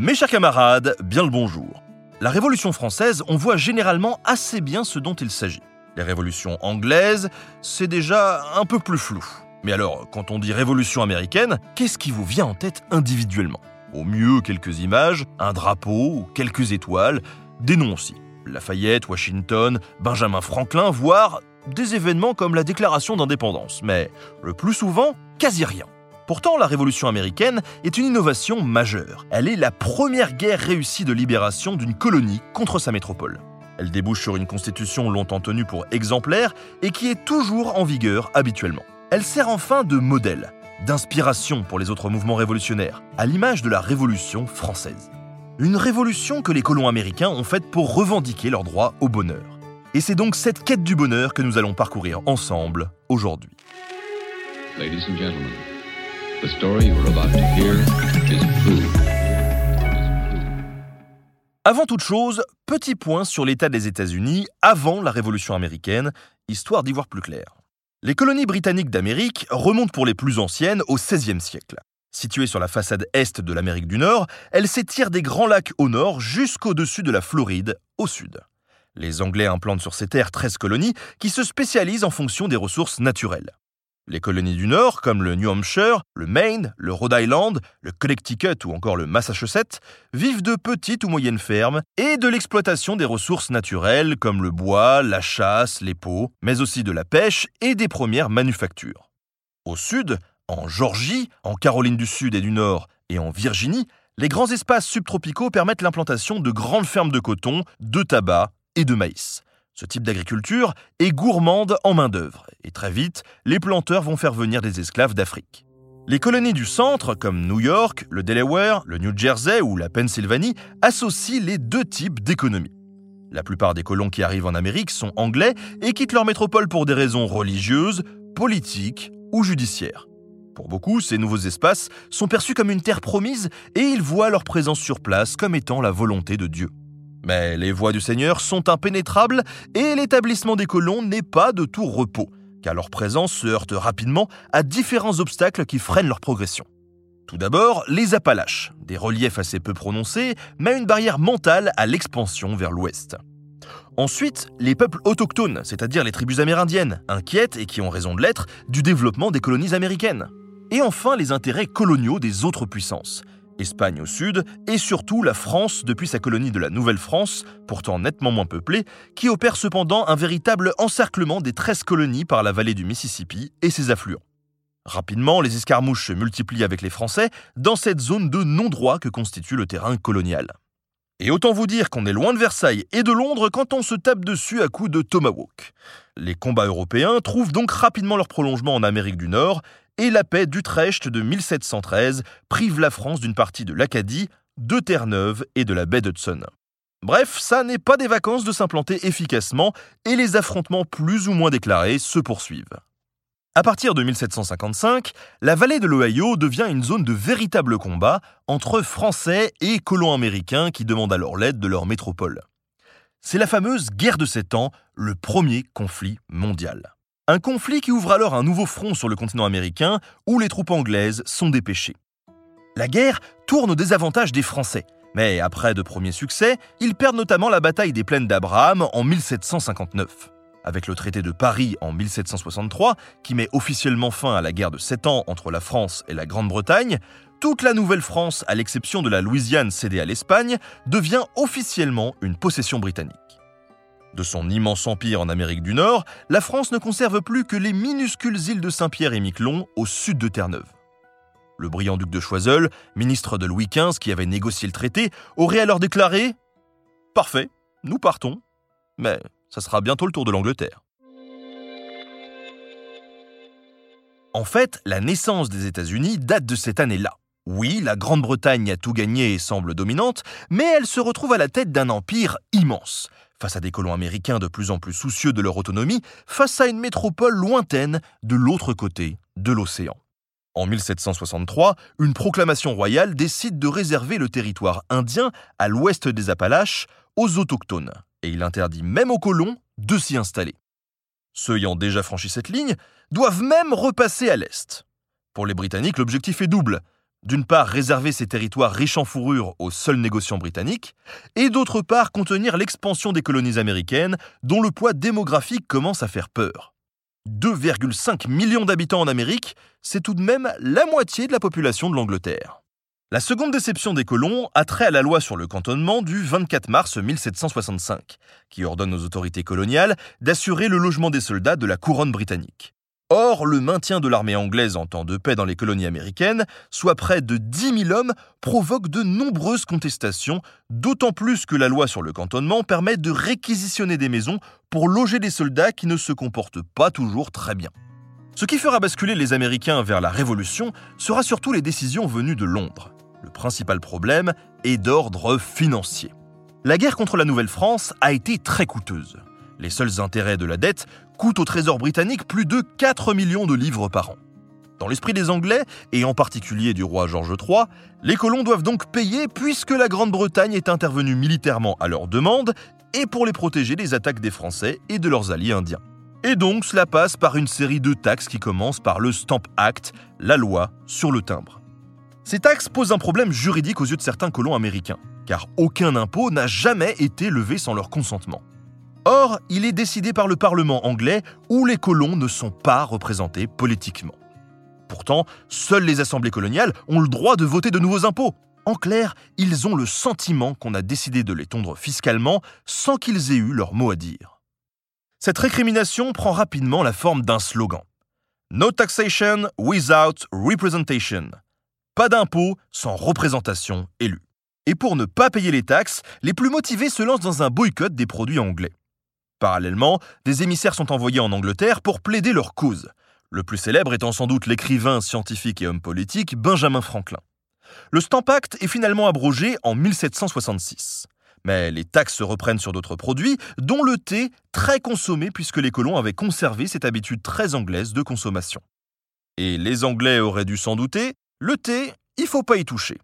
Mes chers camarades, bien le bonjour. La Révolution française, on voit généralement assez bien ce dont il s'agit. Les révolutions anglaises, c'est déjà un peu plus flou. Mais alors, quand on dit révolution américaine, qu'est-ce qui vous vient en tête individuellement? Au mieux, quelques images, un drapeau quelques étoiles, des noms aussi. Lafayette, Washington, Benjamin Franklin, voire des événements comme la déclaration d'indépendance. Mais le plus souvent, quasi rien. Pourtant, la Révolution américaine est une innovation majeure. Elle est la première guerre réussie de libération d'une colonie contre sa métropole. Elle débouche sur une constitution longtemps tenue pour exemplaire et qui est toujours en vigueur habituellement. Elle sert enfin de modèle, d'inspiration pour les autres mouvements révolutionnaires, à l'image de la Révolution française. Une révolution que les colons américains ont faite pour revendiquer leur droit au bonheur. Et c'est donc cette quête du bonheur que nous allons parcourir ensemble aujourd'hui. Avant toute chose, petit point sur l'état des États-Unis avant la Révolution américaine, histoire d'y voir plus clair. Les colonies britanniques d'Amérique remontent pour les plus anciennes au XVIe siècle. Situées sur la façade est de l'Amérique du Nord, elles s'étirent des Grands Lacs au nord jusqu'au-dessus de la Floride au sud. Les Anglais implantent sur ces terres 13 colonies qui se spécialisent en fonction des ressources naturelles. Les colonies du Nord, comme le New Hampshire, le Maine, le Rhode Island, le Connecticut ou encore le Massachusetts, vivent de petites ou moyennes fermes et de l'exploitation des ressources naturelles comme le bois, la chasse, les peaux, mais aussi de la pêche et des premières manufactures. Au sud, en Georgie, en Caroline du Sud et du Nord et en Virginie, les grands espaces subtropicaux permettent l'implantation de grandes fermes de coton, de tabac et de maïs. Ce type d'agriculture est gourmande en main-d'œuvre, et très vite, les planteurs vont faire venir des esclaves d'Afrique. Les colonies du centre, comme New York, le Delaware, le New Jersey ou la Pennsylvanie, associent les deux types d'économies. La plupart des colons qui arrivent en Amérique sont anglais et quittent leur métropole pour des raisons religieuses, politiques ou judiciaires. Pour beaucoup, ces nouveaux espaces sont perçus comme une terre promise et ils voient leur présence sur place comme étant la volonté de Dieu. Mais les voies du Seigneur sont impénétrables et l'établissement des colons n'est pas de tout repos, car leur présence se heurte rapidement à différents obstacles qui freinent leur progression. Tout d'abord, les Appalaches, des reliefs assez peu prononcés, mais une barrière mentale à l'expansion vers l'ouest. Ensuite, les peuples autochtones, c'est-à-dire les tribus amérindiennes, inquiètes et qui ont raison de l'être du développement des colonies américaines. Et enfin, les intérêts coloniaux des autres puissances, Espagne au sud, et surtout la France depuis sa colonie de la Nouvelle-France, pourtant nettement moins peuplée, qui opère cependant un véritable encerclement des 13 colonies par la vallée du Mississippi et ses affluents. Rapidement, les escarmouches se multiplient avec les Français dans cette zone de non-droit que constitue le terrain colonial. Et autant vous dire qu'on est loin de Versailles et de Londres quand on se tape dessus à coups de tomahawk. Les combats européens trouvent donc rapidement leur prolongement en Amérique du Nord et la paix d'Utrecht de 1713 prive la France d'une partie de l'Acadie, de Terre-Neuve et de la baie d'Hudson. Bref, ça n'est pas des vacances de s'implanter efficacement et les affrontements plus ou moins déclarés se poursuivent. À partir de 1755, la vallée de l'Ohio devient une zone de véritable combat entre Français et colons américains qui demandent alors l'aide de leur métropole. C'est la fameuse guerre de Sept Ans, le premier conflit mondial. Un conflit qui ouvre alors un nouveau front sur le continent américain où les troupes anglaises sont dépêchées. La guerre tourne au désavantage des Français, mais après de premiers succès, ils perdent notamment la bataille des plaines d'Abraham en 1759. Avec le traité de Paris en 1763, qui met officiellement fin à la guerre de Sept Ans entre la France et la Grande-Bretagne, toute la Nouvelle-France, à l'exception de la Louisiane cédée à l'Espagne, devient officiellement une possession britannique. De son immense empire en Amérique du Nord, la France ne conserve plus que les minuscules îles de Saint-Pierre et Miquelon au sud de Terre-Neuve. Le brillant duc de Choiseul, ministre de Louis XV qui avait négocié le traité, aurait alors déclaré Parfait, nous partons, mais ça sera bientôt le tour de l'Angleterre. En fait, la naissance des États-Unis date de cette année-là. Oui, la Grande-Bretagne a tout gagné et semble dominante, mais elle se retrouve à la tête d'un empire immense, face à des colons américains de plus en plus soucieux de leur autonomie, face à une métropole lointaine de l'autre côté de l'océan. En 1763, une proclamation royale décide de réserver le territoire indien à l'ouest des Appalaches aux autochtones, et il interdit même aux colons de s'y installer. Ceux ayant déjà franchi cette ligne doivent même repasser à l'est. Pour les Britanniques, l'objectif est double. D'une part, réserver ces territoires riches en fourrure aux seuls négociants britanniques, et d'autre part, contenir l'expansion des colonies américaines, dont le poids démographique commence à faire peur. 2,5 millions d'habitants en Amérique, c'est tout de même la moitié de la population de l'Angleterre. La seconde déception des colons a trait à la loi sur le cantonnement du 24 mars 1765, qui ordonne aux autorités coloniales d'assurer le logement des soldats de la couronne britannique. Or, le maintien de l'armée anglaise en temps de paix dans les colonies américaines, soit près de 10 000 hommes, provoque de nombreuses contestations, d'autant plus que la loi sur le cantonnement permet de réquisitionner des maisons pour loger des soldats qui ne se comportent pas toujours très bien. Ce qui fera basculer les Américains vers la Révolution sera surtout les décisions venues de Londres. Le principal problème est d'ordre financier. La guerre contre la Nouvelle-France a été très coûteuse. Les seuls intérêts de la dette coûtent au Trésor britannique plus de 4 millions de livres par an. Dans l'esprit des Anglais, et en particulier du roi George III, les colons doivent donc payer puisque la Grande-Bretagne est intervenue militairement à leur demande et pour les protéger des attaques des Français et de leurs alliés indiens. Et donc cela passe par une série de taxes qui commencent par le Stamp Act, la loi sur le timbre. Ces taxes posent un problème juridique aux yeux de certains colons américains, car aucun impôt n'a jamais été levé sans leur consentement. Or, il est décidé par le Parlement anglais où les colons ne sont pas représentés politiquement. Pourtant, seules les assemblées coloniales ont le droit de voter de nouveaux impôts. En clair, ils ont le sentiment qu'on a décidé de les tondre fiscalement sans qu'ils aient eu leur mot à dire. Cette récrimination prend rapidement la forme d'un slogan. No taxation without representation. Pas d'impôt sans représentation élue. Et pour ne pas payer les taxes, les plus motivés se lancent dans un boycott des produits anglais. Parallèlement, des émissaires sont envoyés en Angleterre pour plaider leur cause, le plus célèbre étant sans doute l'écrivain, scientifique et homme politique Benjamin Franklin. Le Stamp Act est finalement abrogé en 1766. Mais les taxes se reprennent sur d'autres produits, dont le thé, très consommé puisque les colons avaient conservé cette habitude très anglaise de consommation. Et les Anglais auraient dû s'en douter, le thé, il faut pas y toucher.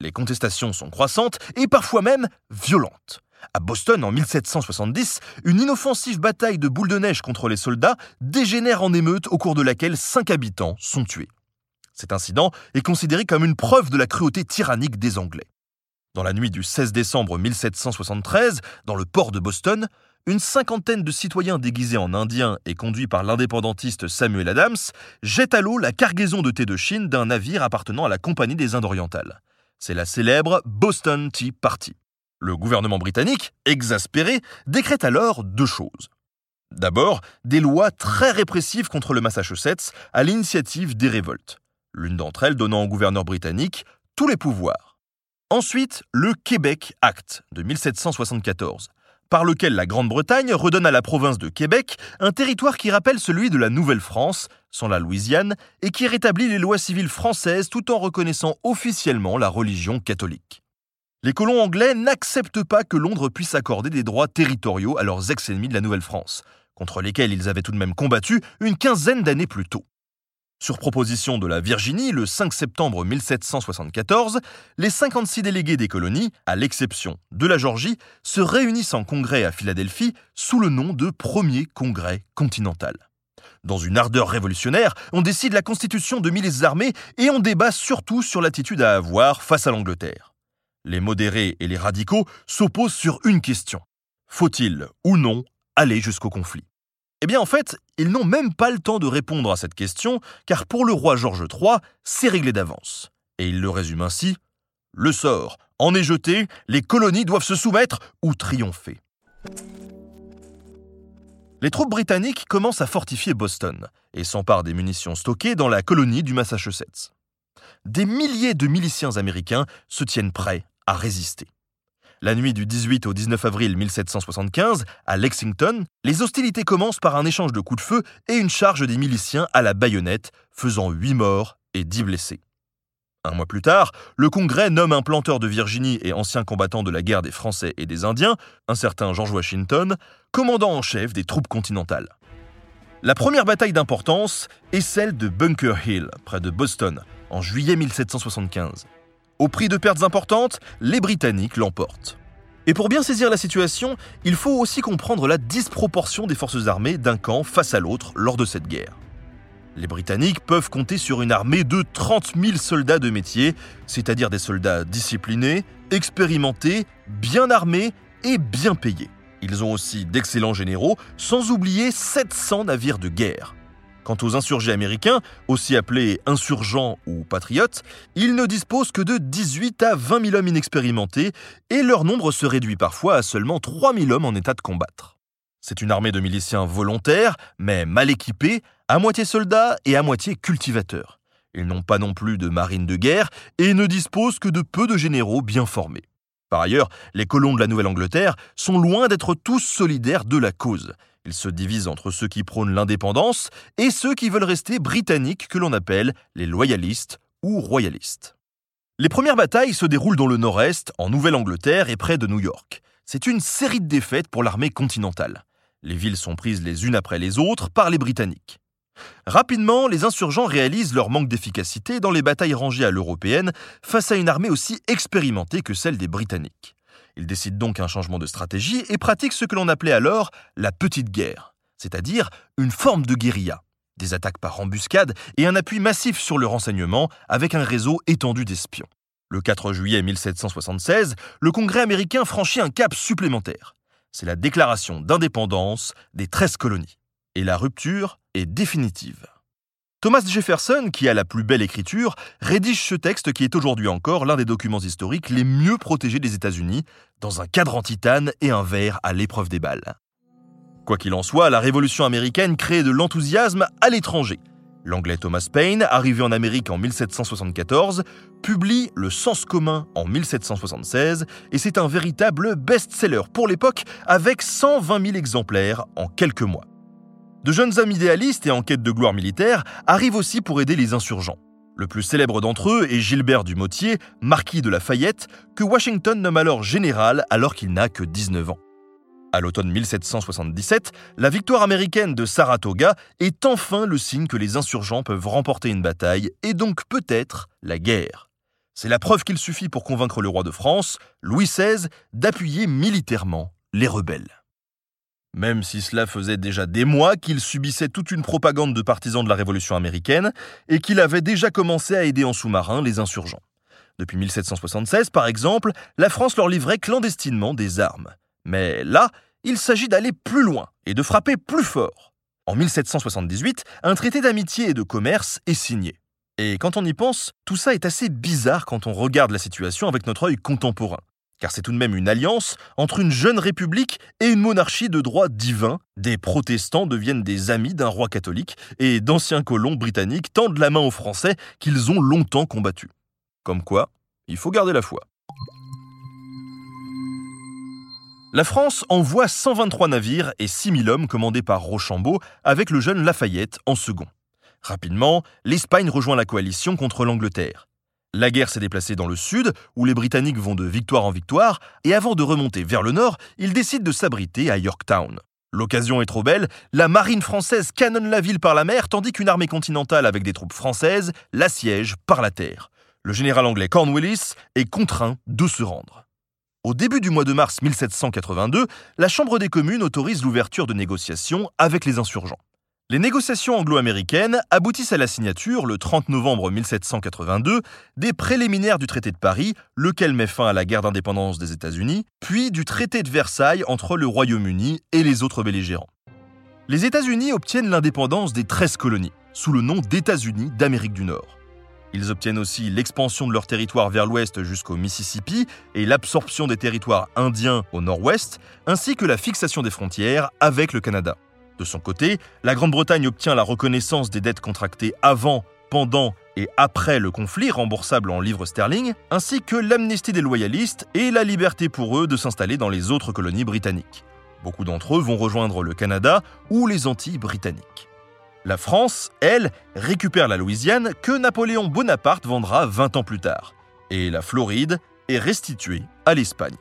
Les contestations sont croissantes et parfois même violentes. À Boston, en 1770, une inoffensive bataille de boules de neige contre les soldats dégénère en émeute au cours de laquelle cinq habitants sont tués. Cet incident est considéré comme une preuve de la cruauté tyrannique des Anglais. Dans la nuit du 16 décembre 1773, dans le port de Boston, une cinquantaine de citoyens déguisés en indiens et conduits par l'indépendantiste Samuel Adams jettent à l'eau la cargaison de thé de Chine d'un navire appartenant à la Compagnie des Indes orientales. C'est la célèbre Boston Tea Party. Le gouvernement britannique, exaspéré, décrète alors deux choses. D'abord, des lois très répressives contre le Massachusetts à l'initiative des révoltes, l'une d'entre elles donnant au gouverneur britannique tous les pouvoirs. Ensuite, le Québec Act de 1774, par lequel la Grande-Bretagne redonne à la province de Québec un territoire qui rappelle celui de la Nouvelle-France, sans la Louisiane, et qui rétablit les lois civiles françaises tout en reconnaissant officiellement la religion catholique. Les colons anglais n'acceptent pas que Londres puisse accorder des droits territoriaux à leurs ex-ennemis de la Nouvelle-France, contre lesquels ils avaient tout de même combattu une quinzaine d'années plus tôt. Sur proposition de la Virginie, le 5 septembre 1774, les 56 délégués des colonies, à l'exception de la Georgie, se réunissent en congrès à Philadelphie sous le nom de Premier Congrès continental. Dans une ardeur révolutionnaire, on décide la constitution de milices armées et on débat surtout sur l'attitude à avoir face à l'Angleterre. Les modérés et les radicaux s'opposent sur une question. Faut-il ou non aller jusqu'au conflit? Eh bien en fait, ils n'ont même pas le temps de répondre à cette question, car pour le roi George III, c'est réglé d'avance. Et il le résume ainsi Le sort en est jeté, les colonies doivent se soumettre ou triompher. Les troupes britanniques commencent à fortifier Boston et s'emparent des munitions stockées dans la colonie du Massachusetts. Des milliers de miliciens américains se tiennent prêts à résister. La nuit du 18 au 19 avril 1775, à Lexington, les hostilités commencent par un échange de coups de feu et une charge des miliciens à la baïonnette, faisant 8 morts et 10 blessés. Un mois plus tard, le Congrès nomme un planteur de Virginie et ancien combattant de la guerre des Français et des Indiens, un certain George Washington, commandant en chef des troupes continentales. La première bataille d'importance est celle de Bunker Hill, près de Boston, en juillet 1775. Au prix de pertes importantes, les Britanniques l'emportent. Et pour bien saisir la situation, il faut aussi comprendre la disproportion des forces armées d'un camp face à l'autre lors de cette guerre. Les Britanniques peuvent compter sur une armée de 30 000 soldats de métier, c'est-à-dire des soldats disciplinés, expérimentés, bien armés et bien payés. Ils ont aussi d'excellents généraux, sans oublier 700 navires de guerre. Quant aux insurgés américains, aussi appelés insurgents ou patriotes, ils ne disposent que de 18 à 20 000 hommes inexpérimentés et leur nombre se réduit parfois à seulement 3 000 hommes en état de combattre. C'est une armée de miliciens volontaires, mais mal équipés, à moitié soldats et à moitié cultivateurs. Ils n'ont pas non plus de marine de guerre et ne disposent que de peu de généraux bien formés. Par ailleurs, les colons de la Nouvelle-Angleterre sont loin d'être tous solidaires de la cause. Ils se divisent entre ceux qui prônent l'indépendance et ceux qui veulent rester britanniques que l'on appelle les loyalistes ou royalistes. Les premières batailles se déroulent dans le nord-est, en Nouvelle-Angleterre et près de New York. C'est une série de défaites pour l'armée continentale. Les villes sont prises les unes après les autres par les Britanniques. Rapidement, les insurgents réalisent leur manque d'efficacité dans les batailles rangées à l'européenne face à une armée aussi expérimentée que celle des Britanniques. Ils décident donc un changement de stratégie et pratiquent ce que l'on appelait alors la petite guerre, c'est-à-dire une forme de guérilla, des attaques par embuscade et un appui massif sur le renseignement avec un réseau étendu d'espions. Le 4 juillet 1776, le Congrès américain franchit un cap supplémentaire. C'est la déclaration d'indépendance des 13 colonies et la rupture est définitive. Thomas Jefferson, qui a la plus belle écriture, rédige ce texte qui est aujourd'hui encore l'un des documents historiques les mieux protégés des États-Unis, dans un cadre en titane et un verre à l'épreuve des balles. Quoi qu'il en soit, la Révolution américaine crée de l'enthousiasme à l'étranger. L'anglais Thomas Paine, arrivé en Amérique en 1774, publie Le Sens commun en 1776 et c'est un véritable best-seller pour l'époque avec 120 000 exemplaires en quelques mois. De jeunes hommes idéalistes et en quête de gloire militaire arrivent aussi pour aider les insurgents. Le plus célèbre d'entre eux est Gilbert du Motier, marquis de Lafayette, que Washington nomme alors général alors qu'il n'a que 19 ans. À l'automne 1777, la victoire américaine de Saratoga est enfin le signe que les insurgents peuvent remporter une bataille et donc peut-être la guerre. C'est la preuve qu'il suffit pour convaincre le roi de France, Louis XVI, d'appuyer militairement les rebelles même si cela faisait déjà des mois qu'il subissait toute une propagande de partisans de la Révolution américaine et qu'il avait déjà commencé à aider en sous-marin les insurgents. Depuis 1776, par exemple, la France leur livrait clandestinement des armes. Mais là, il s'agit d'aller plus loin et de frapper plus fort. En 1778, un traité d'amitié et de commerce est signé. Et quand on y pense, tout ça est assez bizarre quand on regarde la situation avec notre œil contemporain car c'est tout de même une alliance entre une jeune république et une monarchie de droit divin. Des protestants deviennent des amis d'un roi catholique et d'anciens colons britanniques tendent la main aux Français qu'ils ont longtemps combattus. Comme quoi, il faut garder la foi. La France envoie 123 navires et 6000 hommes commandés par Rochambeau avec le jeune Lafayette en second. Rapidement, l'Espagne rejoint la coalition contre l'Angleterre. La guerre s'est déplacée dans le sud, où les Britanniques vont de victoire en victoire, et avant de remonter vers le nord, ils décident de s'abriter à Yorktown. L'occasion est trop belle, la marine française canonne la ville par la mer, tandis qu'une armée continentale avec des troupes françaises l'assiège par la terre. Le général anglais Cornwallis est contraint de se rendre. Au début du mois de mars 1782, la Chambre des communes autorise l'ouverture de négociations avec les insurgents. Les négociations anglo-américaines aboutissent à la signature, le 30 novembre 1782, des préliminaires du traité de Paris, lequel met fin à la guerre d'indépendance des États-Unis, puis du traité de Versailles entre le Royaume-Uni et les autres belligérants. Les États-Unis obtiennent l'indépendance des 13 colonies, sous le nom d'États-Unis d'Amérique du Nord. Ils obtiennent aussi l'expansion de leur territoire vers l'ouest jusqu'au Mississippi et l'absorption des territoires indiens au nord-ouest, ainsi que la fixation des frontières avec le Canada. De son côté, la Grande-Bretagne obtient la reconnaissance des dettes contractées avant pendant et après le conflit remboursable en livres sterling, ainsi que l'amnistie des loyalistes et la liberté pour eux de s'installer dans les autres colonies britanniques. Beaucoup d'entre eux vont rejoindre le Canada ou les Antilles britanniques. La France, elle, récupère la Louisiane que Napoléon Bonaparte vendra 20 ans plus tard, et la Floride est restituée à l'Espagne.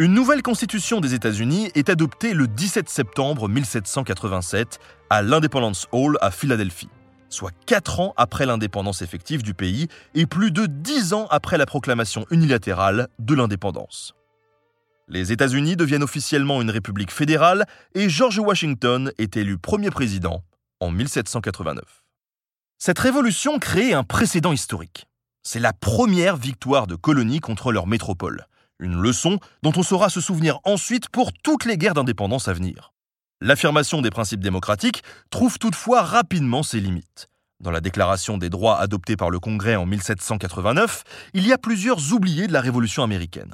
Une nouvelle constitution des États-Unis est adoptée le 17 septembre 1787 à l'Independence Hall à Philadelphie, soit 4 ans après l'indépendance effective du pays et plus de 10 ans après la proclamation unilatérale de l'indépendance. Les États-Unis deviennent officiellement une république fédérale et George Washington est élu premier président en 1789. Cette révolution crée un précédent historique. C'est la première victoire de colonies contre leur métropole. Une leçon dont on saura se souvenir ensuite pour toutes les guerres d'indépendance à venir. L'affirmation des principes démocratiques trouve toutefois rapidement ses limites. Dans la Déclaration des droits adoptée par le Congrès en 1789, il y a plusieurs oubliés de la Révolution américaine.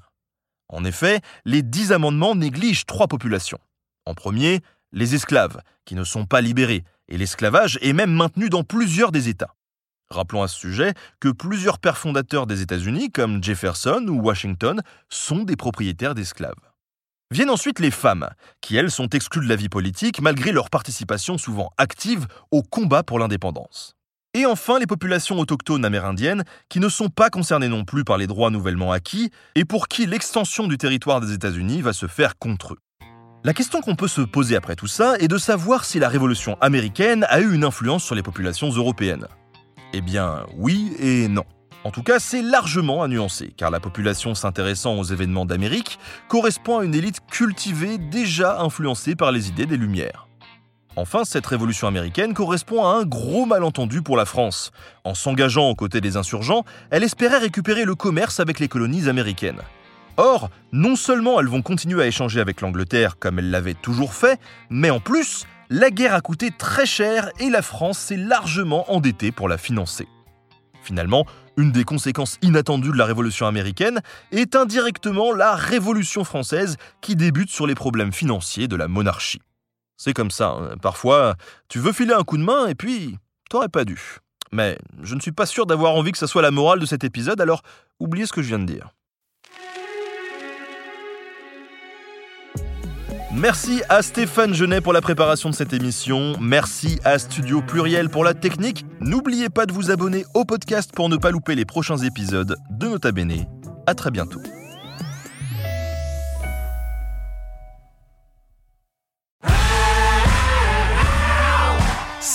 En effet, les dix amendements négligent trois populations. En premier, les esclaves, qui ne sont pas libérés, et l'esclavage est même maintenu dans plusieurs des États. Rappelons à ce sujet que plusieurs pères fondateurs des États-Unis, comme Jefferson ou Washington, sont des propriétaires d'esclaves. Viennent ensuite les femmes, qui elles sont exclues de la vie politique malgré leur participation souvent active au combat pour l'indépendance. Et enfin les populations autochtones amérindiennes, qui ne sont pas concernées non plus par les droits nouvellement acquis, et pour qui l'extension du territoire des États-Unis va se faire contre eux. La question qu'on peut se poser après tout ça est de savoir si la Révolution américaine a eu une influence sur les populations européennes. Eh bien, oui et non. En tout cas, c'est largement à nuancer, car la population s'intéressant aux événements d'Amérique correspond à une élite cultivée déjà influencée par les idées des Lumières. Enfin, cette révolution américaine correspond à un gros malentendu pour la France. En s'engageant aux côtés des insurgents, elle espérait récupérer le commerce avec les colonies américaines. Or, non seulement elles vont continuer à échanger avec l'Angleterre comme elles l'avaient toujours fait, mais en plus, la guerre a coûté très cher et la France s'est largement endettée pour la financer. Finalement, une des conséquences inattendues de la Révolution américaine est indirectement la Révolution française qui débute sur les problèmes financiers de la monarchie. C'est comme ça, hein. parfois, tu veux filer un coup de main et puis, t'aurais pas dû. Mais je ne suis pas sûr d'avoir envie que ça soit la morale de cet épisode, alors oubliez ce que je viens de dire. Merci à Stéphane Genet pour la préparation de cette émission. Merci à Studio Pluriel pour la technique. N'oubliez pas de vous abonner au podcast pour ne pas louper les prochains épisodes de Nota Bene. À très bientôt.